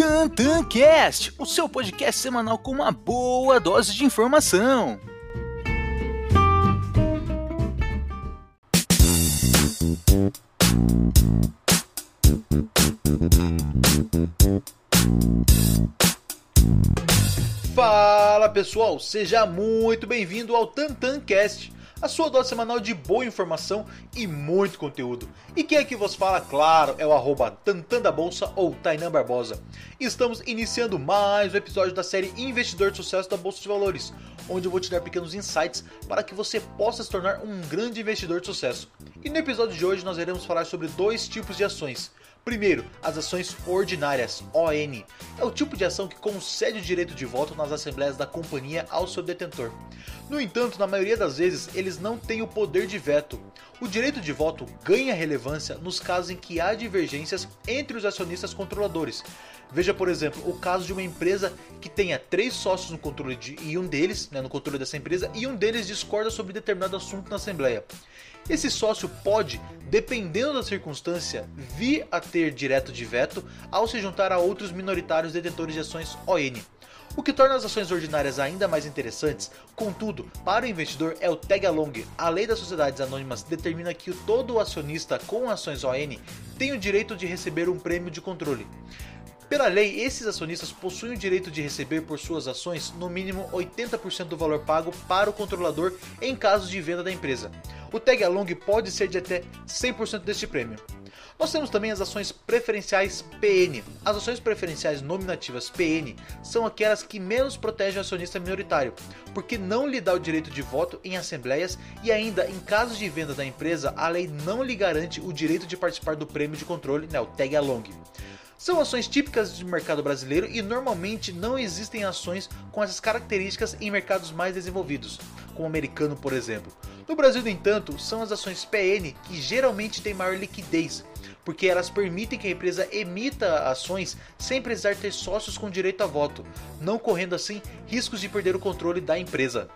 TantanCast, o seu podcast semanal com uma boa dose de informação. Fala pessoal, seja muito bem-vindo ao TantanCast a sua dose semanal de boa informação e muito conteúdo. E quem aqui vos fala, claro, é o arroba Tantan da Bolsa ou Tainan Barbosa. Estamos iniciando mais um episódio da série Investidor de Sucesso da Bolsa de Valores, onde eu vou te dar pequenos insights para que você possa se tornar um grande investidor de sucesso. E no episódio de hoje nós iremos falar sobre dois tipos de ações. Primeiro, as ações ordinárias, ON. É o tipo de ação que concede o direito de voto nas assembleias da companhia ao seu detentor. No entanto, na maioria das vezes, eles não têm o poder de veto. O direito de voto ganha relevância nos casos em que há divergências entre os acionistas controladores. Veja, por exemplo, o caso de uma empresa que tenha três sócios no controle de, e um deles, né, no controle dessa empresa, e um deles discorda sobre determinado assunto na assembleia. Esse sócio pode, dependendo da circunstância, vir a ter direto de veto ao se juntar a outros minoritários detentores de ações ON. O que torna as ações ordinárias ainda mais interessantes, contudo, para o investidor é o tag along. A lei das sociedades anônimas determina que todo acionista com ações ON tem o direito de receber um prêmio de controle. Pela lei, esses acionistas possuem o direito de receber por suas ações no mínimo 80% do valor pago para o controlador em caso de venda da empresa. O tag along pode ser de até 100% deste prêmio. Nós temos também as ações preferenciais PN. As ações preferenciais nominativas PN são aquelas que menos protegem o acionista minoritário, porque não lhe dá o direito de voto em assembleias e ainda em casos de venda da empresa, a lei não lhe garante o direito de participar do prêmio de controle, né, o tag along. São ações típicas do mercado brasileiro e normalmente não existem ações com essas características em mercados mais desenvolvidos, como o americano, por exemplo. No Brasil, no entanto, são as ações PN que geralmente têm maior liquidez, porque elas permitem que a empresa emita ações sem precisar ter sócios com direito a voto, não correndo assim riscos de perder o controle da empresa.